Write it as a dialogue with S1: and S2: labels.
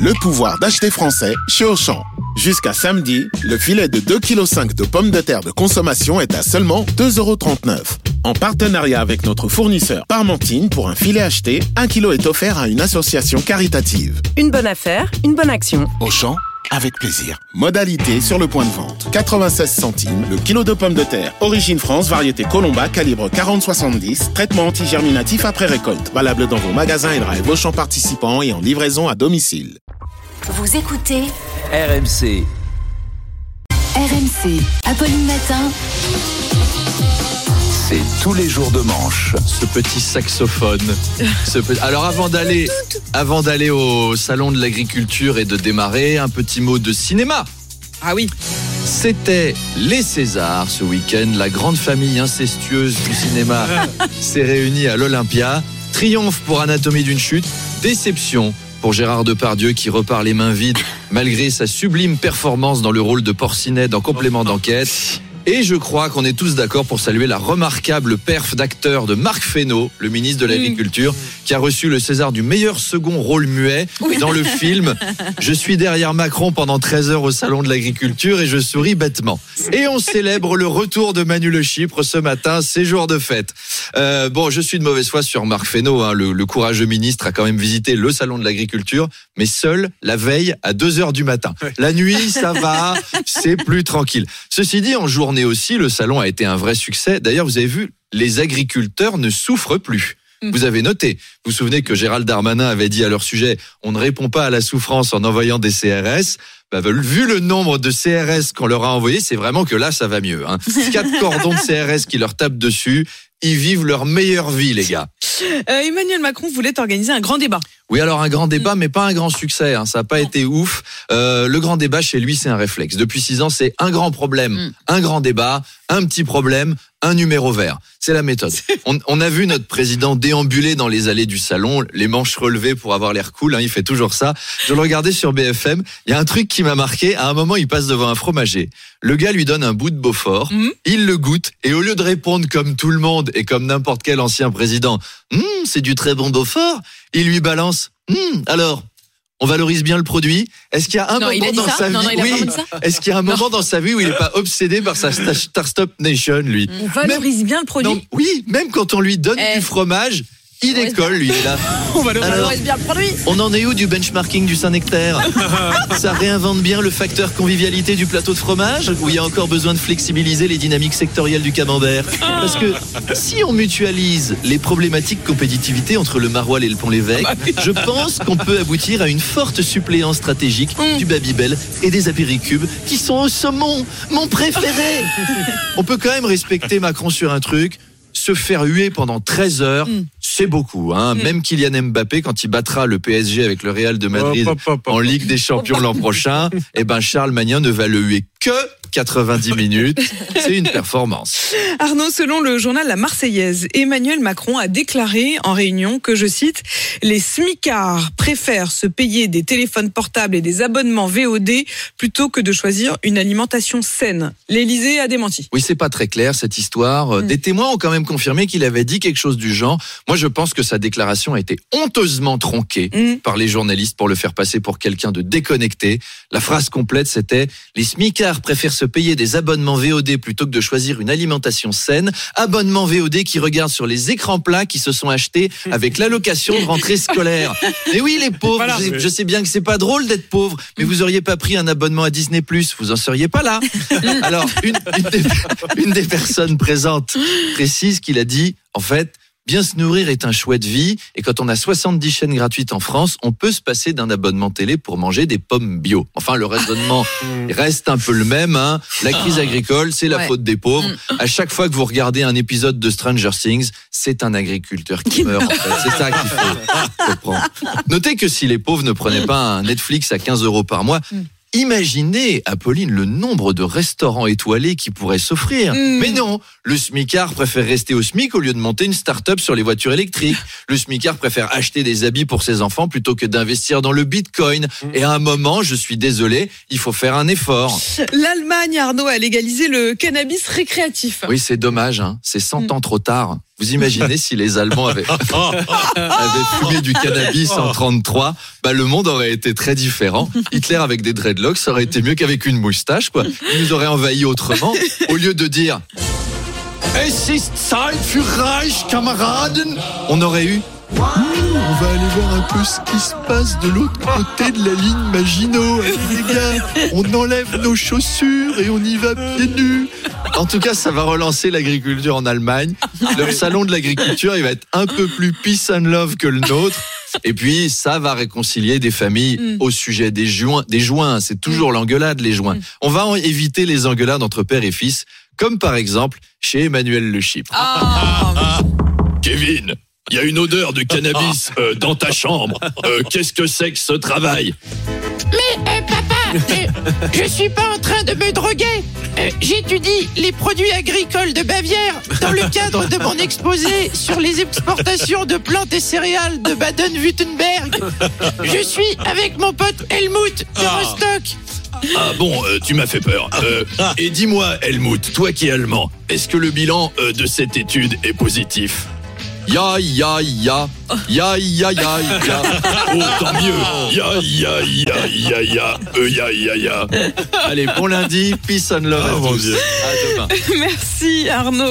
S1: le pouvoir d'acheter français chez Auchan. Jusqu'à samedi, le filet de 2,5 kg de pommes de terre de consommation est à seulement 2,39€. En partenariat avec notre fournisseur Parmentine, pour un filet acheté, 1 kg est offert à une association caritative.
S2: Une bonne affaire, une bonne action.
S1: Auchan, avec plaisir. Modalité sur le point de vente. 96 centimes le kilo de pommes de terre. Origine France, variété Colomba, calibre 40-70. Traitement antigerminatif après récolte. Valable dans vos magasins et drive Auchan participants et en livraison à domicile.
S3: Vous écoutez
S4: RMC.
S3: RMC. Apolline Matin.
S4: C'est tous les jours de manche.
S5: ce petit saxophone. Ce Alors avant d'aller, avant d'aller au salon de l'agriculture et de démarrer, un petit mot de cinéma.
S6: Ah oui.
S5: C'était les Césars ce week-end. La grande famille incestueuse du cinéma s'est réunie à l'Olympia. Triomphe pour Anatomie d'une chute. Déception pour Gérard Depardieu qui repart les mains vides malgré sa sublime performance dans le rôle de Porcinet dans Complément d'enquête. Et je crois qu'on est tous d'accord pour saluer la remarquable perf d'acteur de Marc Fesneau, le ministre de l'Agriculture, qui a reçu le César du meilleur second rôle muet dans le film Je suis derrière Macron pendant 13 heures au salon de l'agriculture et je souris bêtement. Et on célèbre le retour de Manu Le Chypre ce matin, c'est jour de fête. Euh, bon, je suis de mauvaise foi sur Marc Fesneau, hein, le, le courageux ministre a quand même visité le salon de l'agriculture, mais seul la veille à 2 heures du matin. La nuit, ça va, c'est plus tranquille. Ceci dit, en journée aussi, le salon a été un vrai succès. D'ailleurs, vous avez vu, les agriculteurs ne souffrent plus. Vous avez noté, vous vous souvenez que Gérald Darmanin avait dit à leur sujet, on ne répond pas à la souffrance en envoyant des CRS. Bah, vu le nombre de CRS qu'on leur a envoyés, c'est vraiment que là, ça va mieux. Hein. Quatre cordons de CRS qui leur tapent dessus, ils vivent leur meilleure vie, les gars.
S6: Euh, Emmanuel Macron voulait organiser un grand débat.
S5: Oui, alors un grand débat, mais pas un grand succès. hein. Ça n'a pas été ouf. Euh, le grand débat chez lui, c'est un réflexe. Depuis six ans, c'est un grand problème, un grand débat, un petit problème, un numéro vert. C'est la méthode. On, on a vu notre président déambuler dans les allées du salon, les manches relevées pour avoir l'air cool. hein, il fait toujours ça. Je le regardais sur BFM. Il y a un truc qui m'a marqué. À un moment, il passe devant un fromager. Le gars lui donne un bout de Beaufort.
S6: Mhm.
S5: Il le goûte et au lieu de répondre comme tout le monde et comme n'importe quel ancien président, Hum, c'est du très bon Beaufort, il lui balance. Hum, alors, on valorise bien le produit. Est-ce qu'il y a un
S6: Non,
S5: moment dans sa vie Oui. Est-ce qu'il y a un moment dans sa vie où il n'est pas obsédé par sa Star Star Stop Nation, lui?
S6: On valorise bien le produit.
S5: Non, Oui, même quand on lui donne
S6: Eh.
S5: du fromage, il décolle, lui. il est là.
S6: On
S5: Alors,
S6: bien le produit.
S5: on en est où du benchmarking du Saint-Nectaire Ça réinvente bien le facteur convivialité du plateau de fromage Ou il y a encore besoin de flexibiliser les dynamiques sectorielles du camembert Parce que si on mutualise les problématiques compétitivité entre le Maroilles et le Pont-l'Évêque, je pense qu'on peut aboutir à une forte suppléance stratégique du Babybel et des apéricubes qui sont au saumon, mon préféré On peut quand même respecter Macron sur un truc se faire huer pendant 13 heures, c'est beaucoup. Hein. Même Kylian Mbappé, quand il battra le PSG avec le Real de Madrid en Ligue des Champions l'an prochain, eh ben Charles Magnin ne va le huer que 90 minutes. C'est une performance.
S6: Arnaud, selon le journal La Marseillaise, Emmanuel Macron a déclaré en réunion que, je cite, les smicards préfèrent se payer des téléphones portables et des abonnements VOD plutôt que de choisir une alimentation saine. L'Élysée a démenti.
S5: Oui, c'est pas très clair cette histoire. Euh, Des témoins ont quand même confirmé qu'il avait dit quelque chose du genre. Moi, je pense que sa déclaration a été honteusement tronquée
S6: Mm.
S5: par les journalistes pour le faire passer pour quelqu'un de déconnecté. La phrase complète, c'était les smicards préfèrent se payer des abonnements VOD plutôt que de choisir une alimentation saine. Abonnements VOD qui regardent sur les écrans plats qui se sont achetés avec l'allocation de rentrée scolaire. Mais oui, les pauvres,
S6: Voilà.
S5: je, je sais bien que c'est pas drôle d'être pauvre, mais vous auriez pas pris un abonnement à Disney+, vous en seriez pas là. Alors, une, une des, une des personnes présentes précise qu'il a dit, en fait, bien se nourrir est un chouette vie, et quand on a 70 chaînes gratuites en France, on peut se passer d'un abonnement télé pour manger des pommes bio. Enfin, le raisonnement reste un peu le même. Hein. La crise agricole, c'est la
S6: Ouais.
S5: faute des pauvres. À chaque fois que vous regardez un épisode de Stranger Things, c'est un agriculteur qui meurt. en fait. C'est ça qu'il faut comprendre. Notez que si les pauvres ne prenaient pas un Netflix à 15 euros par mois, Imaginez, Apolline, le nombre de restaurants étoilés qui pourraient s'offrir.
S6: Mm.
S5: Mais non, le smicard préfère rester au SMIC au lieu de monter une start-up sur les voitures électriques. Le smicard préfère acheter des habits pour ses enfants plutôt que d'investir dans le bitcoin. Et à un moment, je suis désolé, il faut faire un effort.
S6: L'Allemagne, Arnaud, a légalisé le cannabis récréatif.
S5: Oui, c'est dommage, hein. c'est 100 ans trop tard. Vous imaginez si les Allemands avaient, avaient fumé du cannabis en 33, bah le monde aurait été très différent. Hitler avec des dreadlocks, ça aurait été mieux qu'avec une moustache, quoi. Il nous aurait envahi autrement. Au lieu de dire Es ist Zeit für Reich, Kameraden, on aurait eu
S7: On va aller voir un peu ce qui se passe de l'autre côté de la ligne Maginot. Allez, les gars, on enlève nos chaussures et on y va pieds nus.
S5: En tout cas, ça va relancer l'agriculture en Allemagne. Leur salon de l'agriculture, il va être un peu plus peace and love que le nôtre. Et puis, ça va réconcilier des familles
S6: Mm.
S5: au sujet des joints. Des joints, c'est toujours l'engueulade, les joints. On va en éviter les engueulades entre père et fils, comme par exemple chez Emmanuel Le Chypre.
S6: Ah,
S8: Kevin, il y a une odeur de cannabis euh, dans ta chambre. Euh, Qu'est-ce que c'est que ce travail?
S9: Eh, papa, eh, je suis pas en train de me droguer. Euh, J'étudie les produits agricoles de Bavière dans le cadre de mon exposé sur les exportations de plantes et céréales de Baden-Württemberg. Je suis avec mon pote Helmut de Rostock.
S8: Ah bon, euh, tu m'as fait peur. Euh, et dis-moi, Helmut, toi qui es allemand, est-ce que le bilan euh, de cette étude est positif?
S5: Ya, ya, ya. Ya, ya, ya, ya.
S8: Oh, tant mieux. Ya, ya, ya, ya, ya, euh, ya, ya, ya.
S5: Allez, bon lundi, peace and love à
S8: Oh, mon
S5: tous.
S8: Dieu.
S5: À demain.
S6: merci Arnaud.